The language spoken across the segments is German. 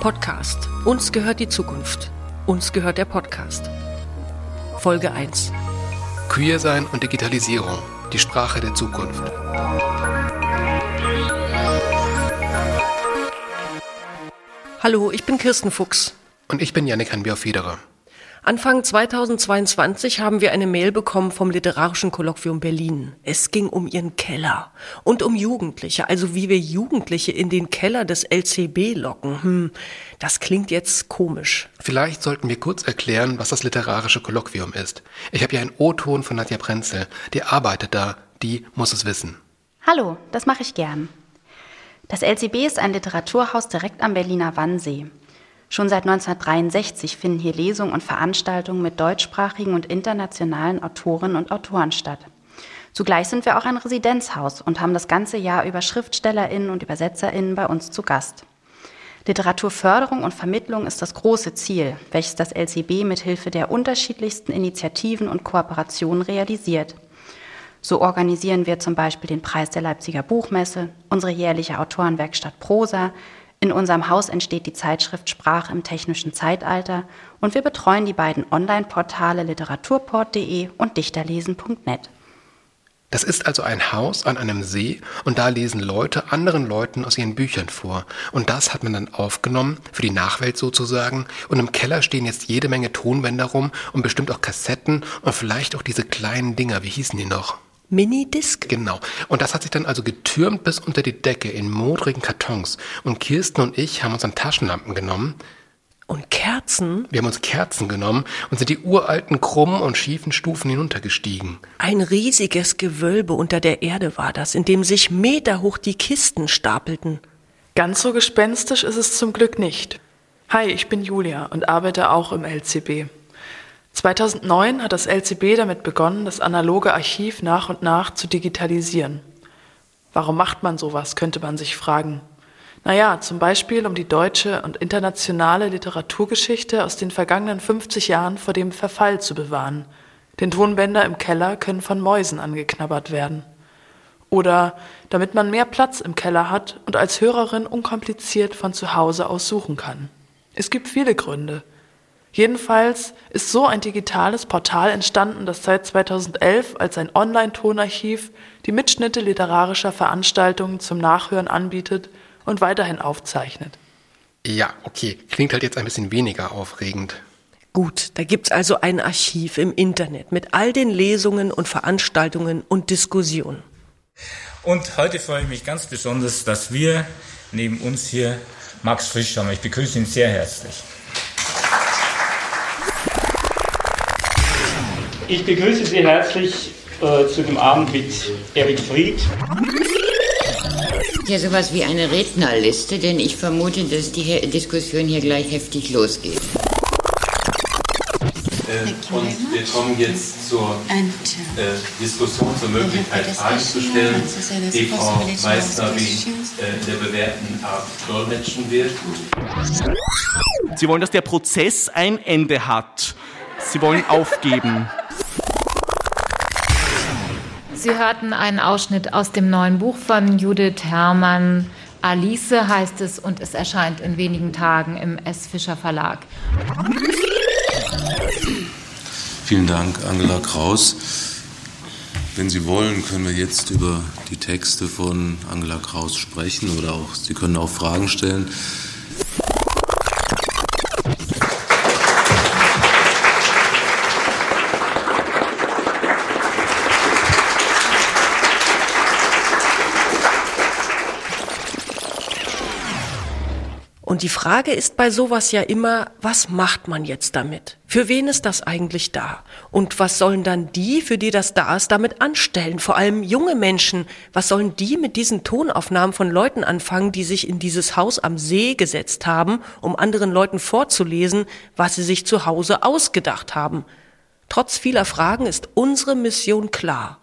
Podcast. Uns gehört die Zukunft. Uns gehört der Podcast. Folge 1. Queer sein und Digitalisierung. Die Sprache der Zukunft. Hallo, ich bin Kirsten Fuchs. Und ich bin Janik Hanbier-Federer. Anfang 2022 haben wir eine Mail bekommen vom Literarischen Kolloquium Berlin. Es ging um ihren Keller und um Jugendliche, also wie wir Jugendliche in den Keller des LCB locken. Hm, das klingt jetzt komisch. Vielleicht sollten wir kurz erklären, was das Literarische Kolloquium ist. Ich habe hier einen O-Ton von Nadja Prenzel. Die arbeitet da, die muss es wissen. Hallo, das mache ich gern. Das LCB ist ein Literaturhaus direkt am Berliner Wannsee. Schon seit 1963 finden hier Lesungen und Veranstaltungen mit deutschsprachigen und internationalen Autorinnen und Autoren statt. Zugleich sind wir auch ein Residenzhaus und haben das ganze Jahr über Schriftstellerinnen und Übersetzerinnen bei uns zu Gast. Literaturförderung und Vermittlung ist das große Ziel, welches das LCB mit Hilfe der unterschiedlichsten Initiativen und Kooperationen realisiert. So organisieren wir zum Beispiel den Preis der Leipziger Buchmesse, unsere jährliche Autorenwerkstatt Prosa, in unserem Haus entsteht die Zeitschrift Sprache im technischen Zeitalter und wir betreuen die beiden Online-Portale literaturport.de und dichterlesen.net. Das ist also ein Haus an einem See und da lesen Leute anderen Leuten aus ihren Büchern vor. Und das hat man dann aufgenommen, für die Nachwelt sozusagen. Und im Keller stehen jetzt jede Menge Tonbänder rum und bestimmt auch Kassetten und vielleicht auch diese kleinen Dinger, wie hießen die noch? Minidisc? Genau. Und das hat sich dann also getürmt bis unter die Decke in modrigen Kartons. Und Kirsten und ich haben uns dann Taschenlampen genommen. Und Kerzen? Wir haben uns Kerzen genommen und sind die uralten krummen und schiefen Stufen hinuntergestiegen. Ein riesiges Gewölbe unter der Erde war das, in dem sich meterhoch die Kisten stapelten. Ganz so gespenstisch ist es zum Glück nicht. Hi, ich bin Julia und arbeite auch im LCB. 2009 hat das LCB damit begonnen, das analoge Archiv nach und nach zu digitalisieren. Warum macht man sowas, könnte man sich fragen. Naja, zum Beispiel, um die deutsche und internationale Literaturgeschichte aus den vergangenen 50 Jahren vor dem Verfall zu bewahren. Den Tonbänder im Keller können von Mäusen angeknabbert werden. Oder damit man mehr Platz im Keller hat und als Hörerin unkompliziert von zu Hause aus suchen kann. Es gibt viele Gründe. Jedenfalls ist so ein digitales Portal entstanden, das seit 2011 als ein Online-Tonarchiv die Mitschnitte literarischer Veranstaltungen zum Nachhören anbietet und weiterhin aufzeichnet. Ja, okay, klingt halt jetzt ein bisschen weniger aufregend. Gut, da gibt's also ein Archiv im Internet mit all den Lesungen und Veranstaltungen und Diskussionen. Und heute freue ich mich ganz besonders, dass wir neben uns hier Max Frisch haben. Ich begrüße ihn sehr herzlich. Ich begrüße Sie herzlich äh, zu dem Abend mit Erik Fried. Ja, sowas wie eine Rednerliste, denn ich vermute, dass die He Diskussion hier gleich heftig losgeht. Äh, und wir kommen jetzt zur äh, Diskussion, zur Möglichkeit, Fragen zu stellen, die Frau Meister wie äh, in der bewährten Art dolmetschen wird. Sie wollen, dass der Prozess ein Ende hat. Sie wollen aufgeben. Sie hörten einen Ausschnitt aus dem neuen Buch von Judith Herrmann. Alice heißt es und es erscheint in wenigen Tagen im S. Fischer Verlag. Vielen Dank, Angela Kraus. Wenn Sie wollen, können wir jetzt über die Texte von Angela Kraus sprechen oder auch Sie können auch Fragen stellen. Und die Frage ist bei sowas ja immer, was macht man jetzt damit? Für wen ist das eigentlich da? Und was sollen dann die, für die das da ist, damit anstellen? Vor allem junge Menschen. Was sollen die mit diesen Tonaufnahmen von Leuten anfangen, die sich in dieses Haus am See gesetzt haben, um anderen Leuten vorzulesen, was sie sich zu Hause ausgedacht haben? Trotz vieler Fragen ist unsere Mission klar.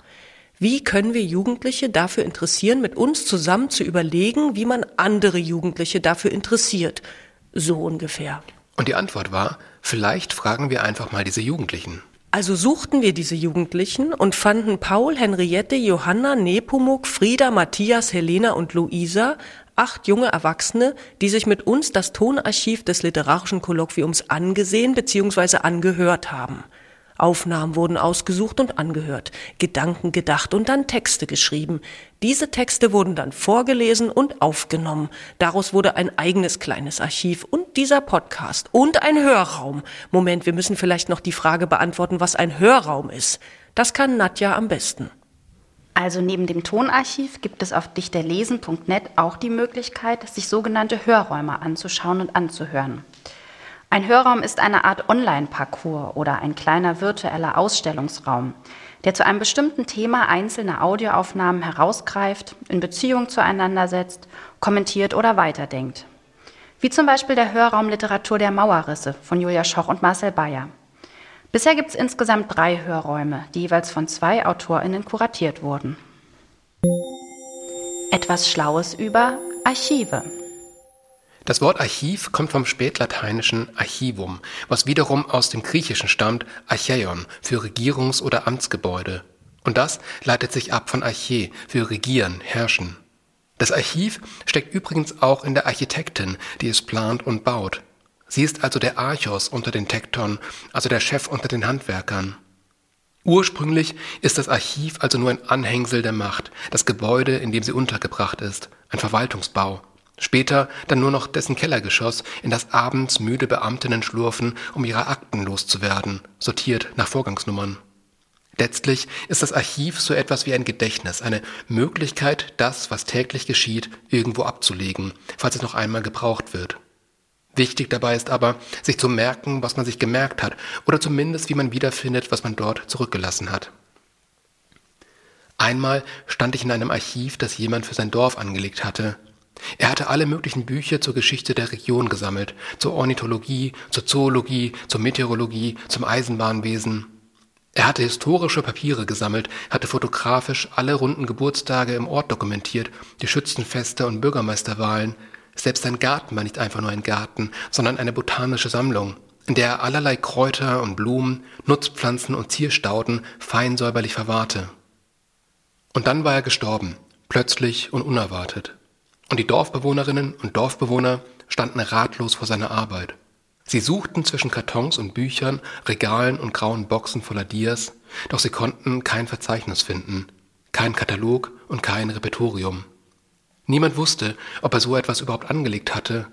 Wie können wir Jugendliche dafür interessieren, mit uns zusammen zu überlegen, wie man andere Jugendliche dafür interessiert? So ungefähr. Und die Antwort war, vielleicht fragen wir einfach mal diese Jugendlichen. Also suchten wir diese Jugendlichen und fanden Paul, Henriette, Johanna, Nepomuk, Frieda, Matthias, Helena und Luisa Acht junge Erwachsene, die sich mit uns das Tonarchiv des literarischen Kolloquiums angesehen bzw. angehört haben. Aufnahmen wurden ausgesucht und angehört, Gedanken gedacht und dann Texte geschrieben. Diese Texte wurden dann vorgelesen und aufgenommen. Daraus wurde ein eigenes kleines Archiv und dieser Podcast und ein Hörraum. Moment, wir müssen vielleicht noch die Frage beantworten, was ein Hörraum ist. Das kann Nadja am besten. Also neben dem Tonarchiv gibt es auf dichterlesen.net auch die Möglichkeit, sich sogenannte Hörräume anzuschauen und anzuhören. Ein Hörraum ist eine Art Online-Parcours oder ein kleiner virtueller Ausstellungsraum, der zu einem bestimmten Thema einzelne Audioaufnahmen herausgreift, in Beziehung zueinander setzt, kommentiert oder weiterdenkt. Wie zum Beispiel der Hörraum Literatur der Mauerrisse von Julia Schoch und Marcel Bayer. Bisher gibt es insgesamt drei Hörräume, die jeweils von zwei AutorInnen kuratiert wurden. Etwas Schlaues über Archive. Das Wort Archiv kommt vom spätlateinischen Archivum, was wiederum aus dem Griechischen stammt, Archäon für Regierungs- oder Amtsgebäude. Und das leitet sich ab von Arche für regieren, herrschen. Das Archiv steckt übrigens auch in der Architektin, die es plant und baut. Sie ist also der Archos unter den Tekton, also der Chef unter den Handwerkern. Ursprünglich ist das Archiv also nur ein Anhängsel der Macht, das Gebäude, in dem sie untergebracht ist, ein Verwaltungsbau, Später dann nur noch dessen Kellergeschoss, in das abends müde Beamtinnen schlurfen, um ihre Akten loszuwerden, sortiert nach Vorgangsnummern. Letztlich ist das Archiv so etwas wie ein Gedächtnis, eine Möglichkeit, das, was täglich geschieht, irgendwo abzulegen, falls es noch einmal gebraucht wird. Wichtig dabei ist aber, sich zu merken, was man sich gemerkt hat, oder zumindest wie man wiederfindet, was man dort zurückgelassen hat. Einmal stand ich in einem Archiv, das jemand für sein Dorf angelegt hatte. Er hatte alle möglichen Bücher zur Geschichte der Region gesammelt, zur Ornithologie, zur Zoologie, zur Meteorologie, zum Eisenbahnwesen. Er hatte historische Papiere gesammelt, hatte fotografisch alle runden Geburtstage im Ort dokumentiert, die Schützenfeste und Bürgermeisterwahlen. Selbst sein Garten war nicht einfach nur ein Garten, sondern eine botanische Sammlung, in der er allerlei Kräuter und Blumen, Nutzpflanzen und Zierstauden fein säuberlich verwahrte. Und dann war er gestorben, plötzlich und unerwartet. Und die Dorfbewohnerinnen und Dorfbewohner standen ratlos vor seiner Arbeit. Sie suchten zwischen Kartons und Büchern, Regalen und grauen Boxen voller Dias, doch sie konnten kein Verzeichnis finden, kein Katalog und kein Repertorium. Niemand wusste, ob er so etwas überhaupt angelegt hatte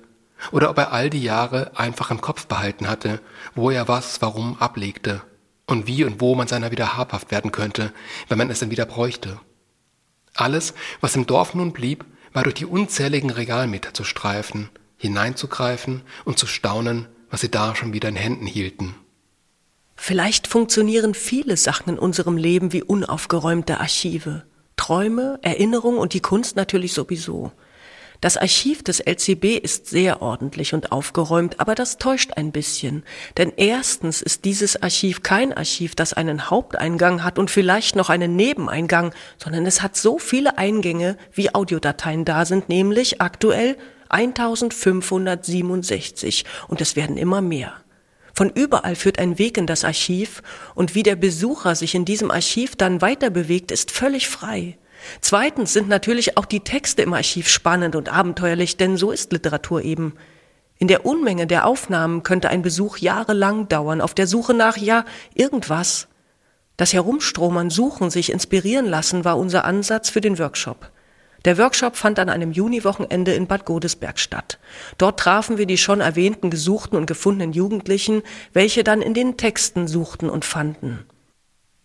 oder ob er all die Jahre einfach im Kopf behalten hatte, wo er was warum ablegte und wie und wo man seiner wieder habhaft werden könnte, wenn man es denn wieder bräuchte. Alles, was im Dorf nun blieb, war durch die unzähligen Regalmeter zu streifen, hineinzugreifen und zu staunen, was sie da schon wieder in Händen hielten. Vielleicht funktionieren viele Sachen in unserem Leben wie unaufgeräumte Archive. Träume, Erinnerung und die Kunst natürlich sowieso. Das Archiv des LCB ist sehr ordentlich und aufgeräumt, aber das täuscht ein bisschen. Denn erstens ist dieses Archiv kein Archiv, das einen Haupteingang hat und vielleicht noch einen Nebeneingang, sondern es hat so viele Eingänge, wie Audiodateien da sind, nämlich aktuell 1567 und es werden immer mehr. Von überall führt ein Weg in das Archiv und wie der Besucher sich in diesem Archiv dann weiter bewegt, ist völlig frei. Zweitens sind natürlich auch die Texte im Archiv spannend und abenteuerlich, denn so ist Literatur eben. In der Unmenge der Aufnahmen könnte ein Besuch jahrelang dauern, auf der Suche nach, ja, irgendwas. Das Herumstromern, Suchen, sich inspirieren lassen war unser Ansatz für den Workshop. Der Workshop fand an einem Juniwochenende in Bad Godesberg statt. Dort trafen wir die schon erwähnten gesuchten und gefundenen Jugendlichen, welche dann in den Texten suchten und fanden.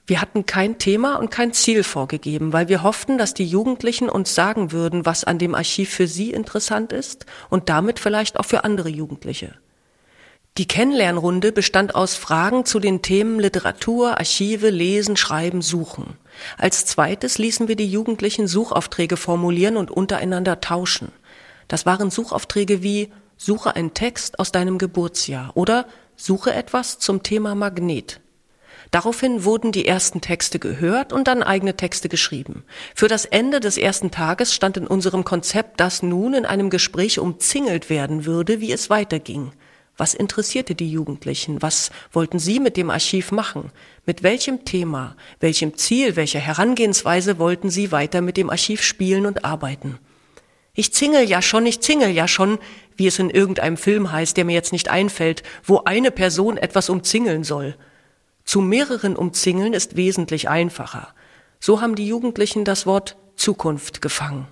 Wir hatten kein Thema und kein Ziel vorgegeben, weil wir hofften, dass die Jugendlichen uns sagen würden, was an dem Archiv für sie interessant ist und damit vielleicht auch für andere Jugendliche. Die Kennenlernrunde bestand aus Fragen zu den Themen Literatur, Archive, Lesen, Schreiben, Suchen. Als zweites ließen wir die Jugendlichen Suchaufträge formulieren und untereinander tauschen. Das waren Suchaufträge wie Suche einen Text aus deinem Geburtsjahr oder Suche etwas zum Thema Magnet. Daraufhin wurden die ersten Texte gehört und dann eigene Texte geschrieben. Für das Ende des ersten Tages stand in unserem Konzept, dass nun in einem Gespräch umzingelt werden würde, wie es weiterging. Was interessierte die Jugendlichen? Was wollten sie mit dem Archiv machen? Mit welchem Thema, welchem Ziel, welcher Herangehensweise wollten sie weiter mit dem Archiv spielen und arbeiten? Ich zingel ja schon, ich zingel ja schon, wie es in irgendeinem Film heißt, der mir jetzt nicht einfällt, wo eine Person etwas umzingeln soll. Zu mehreren umzingeln ist wesentlich einfacher. So haben die Jugendlichen das Wort Zukunft gefangen.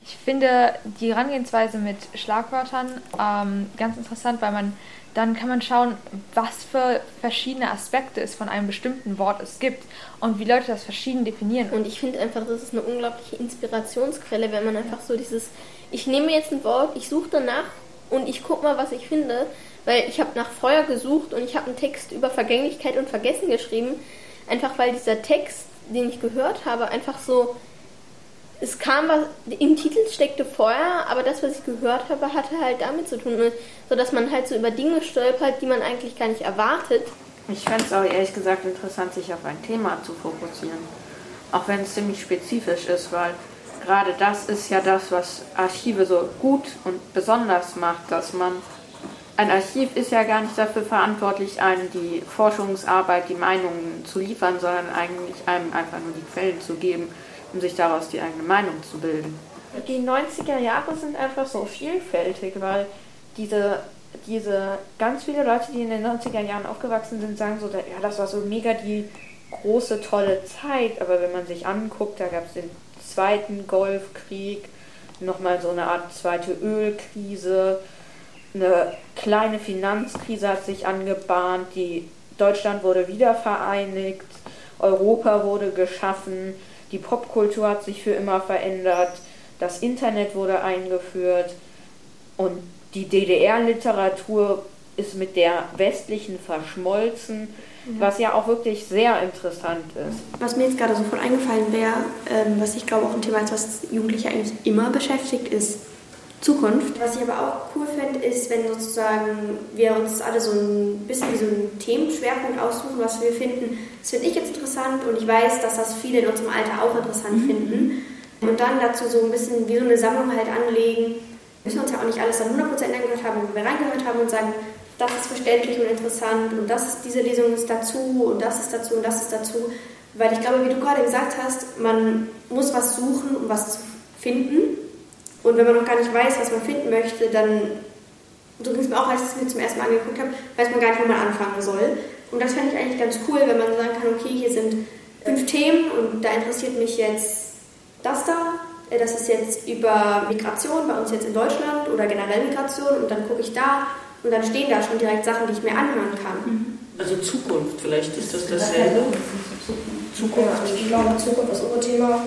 Ich finde die Herangehensweise mit Schlagwörtern ähm, ganz interessant, weil man dann kann man schauen, was für verschiedene Aspekte es von einem bestimmten Wort es gibt und wie Leute das verschieden definieren. Und ich finde einfach, das ist eine unglaubliche Inspirationsquelle, wenn man einfach so dieses, ich nehme jetzt ein Wort, ich suche danach und ich gucke mal, was ich finde, weil ich habe nach Feuer gesucht und ich habe einen Text über Vergänglichkeit und Vergessen geschrieben, einfach weil dieser Text, den ich gehört habe, einfach so es kam was, im Titel steckte Feuer, aber das, was ich gehört habe, hatte halt damit zu tun, so dass man halt so über Dinge stolpert, die man eigentlich gar nicht erwartet. Ich fände es auch ehrlich gesagt interessant, sich auf ein Thema zu fokussieren. Auch wenn es ziemlich spezifisch ist, weil gerade das ist ja das, was Archive so gut und besonders macht, dass man ein Archiv ist ja gar nicht dafür verantwortlich, einem die Forschungsarbeit, die Meinungen zu liefern, sondern eigentlich einem einfach nur die Quellen zu geben um sich daraus die eigene Meinung zu bilden. Die 90er Jahre sind einfach so vielfältig, weil diese, diese ganz viele Leute, die in den 90er Jahren aufgewachsen sind, sagen so, ja, das war so mega die große, tolle Zeit, aber wenn man sich anguckt, da gab es den zweiten Golfkrieg, nochmal so eine Art zweite Ölkrise, eine kleine Finanzkrise hat sich angebahnt, die Deutschland wurde wieder vereinigt, Europa wurde geschaffen, die Popkultur hat sich für immer verändert, das Internet wurde eingeführt. Und die DDR-Literatur ist mit der westlichen verschmolzen, ja. was ja auch wirklich sehr interessant ist. Was mir jetzt gerade sofort eingefallen wäre, ähm, was ich glaube auch ein Thema ist, was Jugendliche eigentlich immer beschäftigt, ist Zukunft. Was ich aber auch cool fände, ist, wenn sozusagen wir uns alle so ein bisschen wie so einen Themenschwerpunkt aussuchen, was wir finden. Das finde ich jetzt interessant und ich weiß, dass das viele in unserem Alter auch interessant mhm. finden. Und dann dazu so ein bisschen wie so eine Sammlung halt anlegen. Wir müssen uns ja auch nicht alles dann 100% angehört haben, wenn wir reingehört haben und sagen, das ist verständlich und interessant und das ist, diese Lesung ist dazu und das ist dazu und das ist dazu. Weil ich glaube, wie du gerade gesagt hast, man muss was suchen, um was zu finden. Und wenn man noch gar nicht weiß, was man finden möchte, dann, so ging es mir auch, als ich es mir zum ersten Mal angeguckt habe, weiß man gar nicht, wo man anfangen soll. Und das fände ich eigentlich ganz cool, wenn man sagen kann, okay, hier sind fünf Themen und da interessiert mich jetzt das da. Äh, das ist jetzt über Migration bei uns jetzt in Deutschland oder generell Migration und dann gucke ich da und dann stehen da schon direkt Sachen, die ich mir anhören kann. Mhm. Also Zukunft, vielleicht ist das dasselbe. Zukunft. Ja, ich glaube, Zukunft ist unser Thema.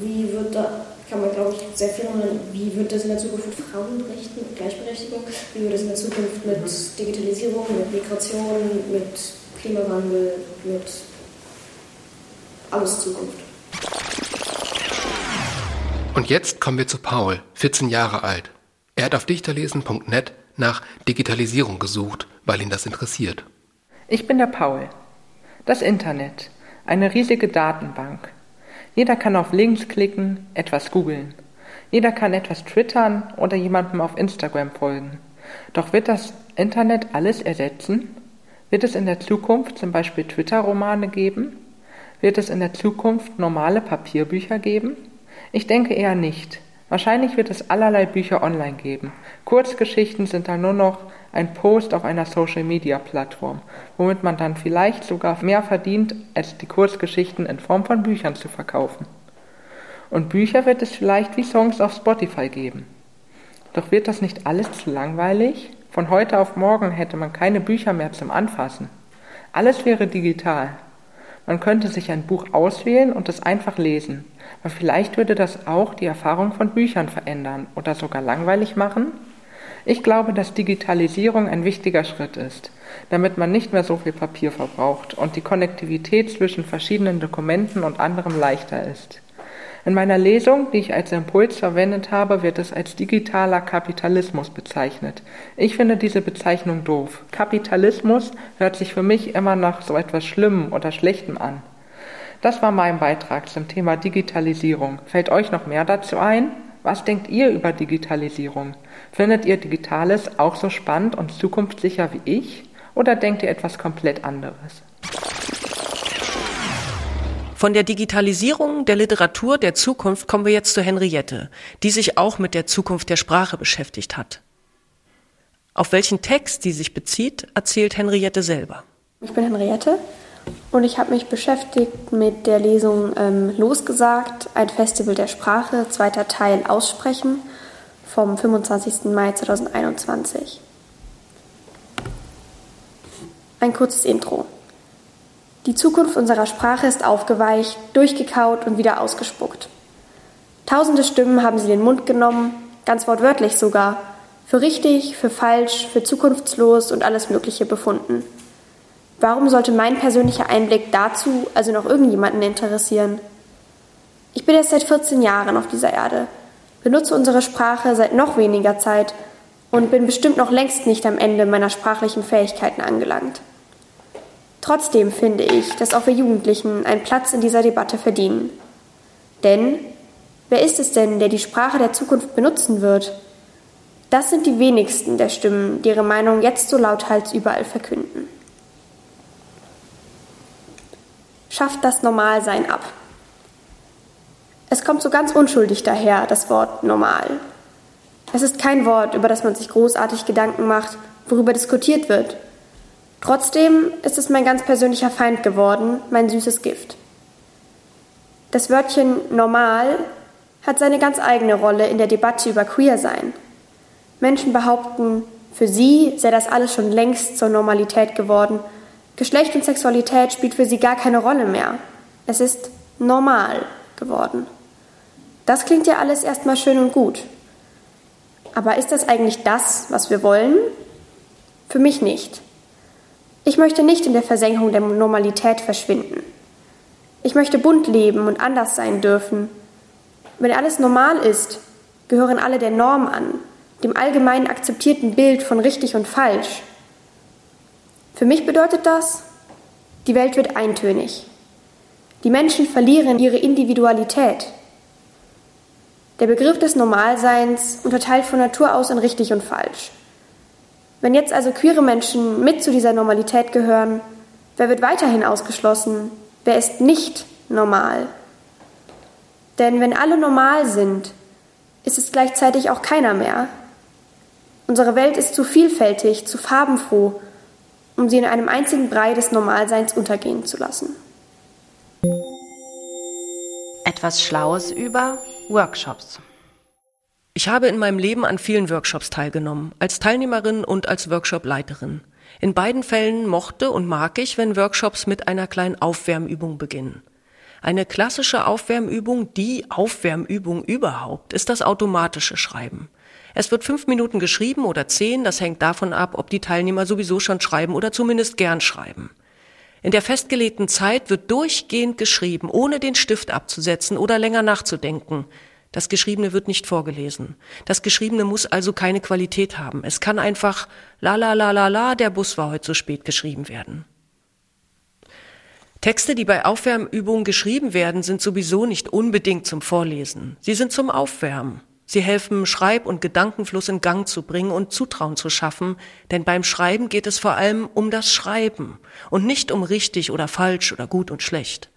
Wie wird da kann man, glaube ich, sehr viel machen. Wie wird das in der Zukunft mit Frauenrechten, mit Gleichberechtigung, wie wird das in der Zukunft mit Digitalisierung, mit Migration, mit Klimawandel, mit alles Zukunft. Und jetzt kommen wir zu Paul, 14 Jahre alt. Er hat auf dichterlesen.net nach Digitalisierung gesucht, weil ihn das interessiert. Ich bin der Paul. Das Internet, eine riesige Datenbank, jeder kann auf Links klicken, etwas googeln. Jeder kann etwas twittern oder jemandem auf Instagram folgen. Doch wird das Internet alles ersetzen? Wird es in der Zukunft zum Beispiel Twitter-Romane geben? Wird es in der Zukunft normale Papierbücher geben? Ich denke eher nicht. Wahrscheinlich wird es allerlei Bücher online geben. Kurzgeschichten sind dann nur noch ein Post auf einer Social-Media-Plattform, womit man dann vielleicht sogar mehr verdient, als die Kurzgeschichten in Form von Büchern zu verkaufen. Und Bücher wird es vielleicht wie Songs auf Spotify geben. Doch wird das nicht alles zu langweilig? Von heute auf morgen hätte man keine Bücher mehr zum Anfassen. Alles wäre digital. Man könnte sich ein Buch auswählen und es einfach lesen. Aber vielleicht würde das auch die Erfahrung von Büchern verändern oder sogar langweilig machen. Ich glaube, dass Digitalisierung ein wichtiger Schritt ist, damit man nicht mehr so viel Papier verbraucht und die Konnektivität zwischen verschiedenen Dokumenten und anderem leichter ist. In meiner Lesung, die ich als Impuls verwendet habe, wird es als digitaler Kapitalismus bezeichnet. Ich finde diese Bezeichnung doof. Kapitalismus hört sich für mich immer nach so etwas Schlimmem oder Schlechtem an. Das war mein Beitrag zum Thema Digitalisierung. Fällt euch noch mehr dazu ein? Was denkt ihr über Digitalisierung? Findet ihr Digitales auch so spannend und zukunftssicher wie ich? Oder denkt ihr etwas komplett anderes? Von der Digitalisierung der Literatur der Zukunft kommen wir jetzt zu Henriette, die sich auch mit der Zukunft der Sprache beschäftigt hat. Auf welchen Text sie sich bezieht, erzählt Henriette selber. Ich bin Henriette und ich habe mich beschäftigt mit der Lesung ähm, Losgesagt, ein Festival der Sprache, zweiter Teil Aussprechen vom 25. Mai 2021. Ein kurzes Intro. Die Zukunft unserer Sprache ist aufgeweicht, durchgekaut und wieder ausgespuckt. Tausende Stimmen haben sie den Mund genommen, ganz wortwörtlich sogar, für richtig, für falsch, für zukunftslos und alles Mögliche befunden. Warum sollte mein persönlicher Einblick dazu also noch irgendjemanden interessieren? Ich bin erst seit 14 Jahren auf dieser Erde, benutze unsere Sprache seit noch weniger Zeit und bin bestimmt noch längst nicht am Ende meiner sprachlichen Fähigkeiten angelangt. Trotzdem finde ich, dass auch wir Jugendlichen einen Platz in dieser Debatte verdienen. Denn wer ist es denn, der die Sprache der Zukunft benutzen wird? Das sind die wenigsten der Stimmen, die ihre Meinung jetzt so lauthals überall verkünden. Schafft das Normalsein ab. Es kommt so ganz unschuldig daher, das Wort normal. Es ist kein Wort, über das man sich großartig Gedanken macht, worüber diskutiert wird, Trotzdem ist es mein ganz persönlicher Feind geworden, mein süßes Gift. Das Wörtchen normal hat seine ganz eigene Rolle in der Debatte über Queersein. Menschen behaupten, für sie sei das alles schon längst zur Normalität geworden. Geschlecht und Sexualität spielt für sie gar keine Rolle mehr. Es ist normal geworden. Das klingt ja alles erstmal schön und gut. Aber ist das eigentlich das, was wir wollen? Für mich nicht. Ich möchte nicht in der Versenkung der Normalität verschwinden. Ich möchte bunt leben und anders sein dürfen. Wenn alles normal ist, gehören alle der Norm an, dem allgemein akzeptierten Bild von richtig und falsch. Für mich bedeutet das, die Welt wird eintönig. Die Menschen verlieren ihre Individualität. Der Begriff des Normalseins unterteilt von Natur aus in richtig und falsch. Wenn jetzt also queere Menschen mit zu dieser Normalität gehören, wer wird weiterhin ausgeschlossen? Wer ist nicht normal? Denn wenn alle normal sind, ist es gleichzeitig auch keiner mehr. Unsere Welt ist zu vielfältig, zu farbenfroh, um sie in einem einzigen Brei des Normalseins untergehen zu lassen. Etwas Schlaues über Workshops. Ich habe in meinem Leben an vielen Workshops teilgenommen, als Teilnehmerin und als Workshopleiterin. In beiden Fällen mochte und mag ich, wenn Workshops mit einer kleinen Aufwärmübung beginnen. Eine klassische Aufwärmübung, die Aufwärmübung überhaupt, ist das automatische Schreiben. Es wird fünf Minuten geschrieben oder zehn, das hängt davon ab, ob die Teilnehmer sowieso schon schreiben oder zumindest gern schreiben. In der festgelegten Zeit wird durchgehend geschrieben, ohne den Stift abzusetzen oder länger nachzudenken. Das Geschriebene wird nicht vorgelesen. Das Geschriebene muss also keine Qualität haben. Es kann einfach la la la la la, der Bus war heute zu spät geschrieben werden. Texte, die bei Aufwärmübungen geschrieben werden, sind sowieso nicht unbedingt zum Vorlesen. Sie sind zum Aufwärmen. Sie helfen, Schreib- und Gedankenfluss in Gang zu bringen und Zutrauen zu schaffen, denn beim Schreiben geht es vor allem um das Schreiben und nicht um richtig oder falsch oder gut und schlecht.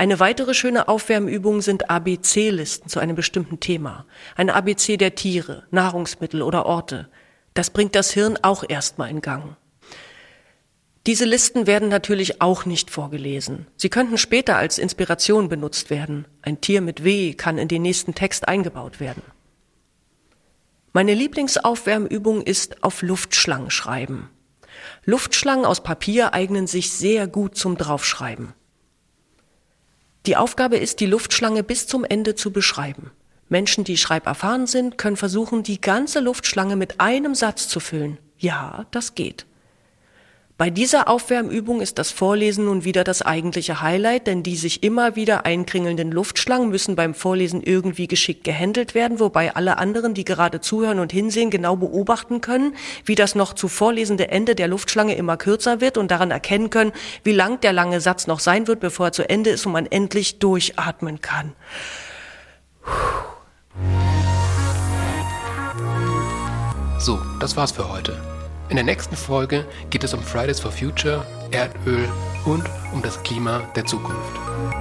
Eine weitere schöne Aufwärmübung sind ABC-Listen zu einem bestimmten Thema. Ein ABC der Tiere, Nahrungsmittel oder Orte. Das bringt das Hirn auch erstmal in Gang. Diese Listen werden natürlich auch nicht vorgelesen. Sie könnten später als Inspiration benutzt werden. Ein Tier mit W kann in den nächsten Text eingebaut werden. Meine Lieblingsaufwärmübung ist auf Luftschlangen schreiben. Luftschlangen aus Papier eignen sich sehr gut zum Draufschreiben. Die Aufgabe ist, die Luftschlange bis zum Ende zu beschreiben. Menschen, die schreiberfahren sind, können versuchen, die ganze Luftschlange mit einem Satz zu füllen. Ja, das geht. Bei dieser Aufwärmübung ist das Vorlesen nun wieder das eigentliche Highlight, denn die sich immer wieder einkringelnden Luftschlangen müssen beim Vorlesen irgendwie geschickt gehandelt werden, wobei alle anderen, die gerade zuhören und hinsehen, genau beobachten können, wie das noch zu vorlesende Ende der Luftschlange immer kürzer wird und daran erkennen können, wie lang der lange Satz noch sein wird, bevor er zu Ende ist und man endlich durchatmen kann. So, das war's für heute. In der nächsten Folge geht es um Fridays for Future, Erdöl und um das Klima der Zukunft.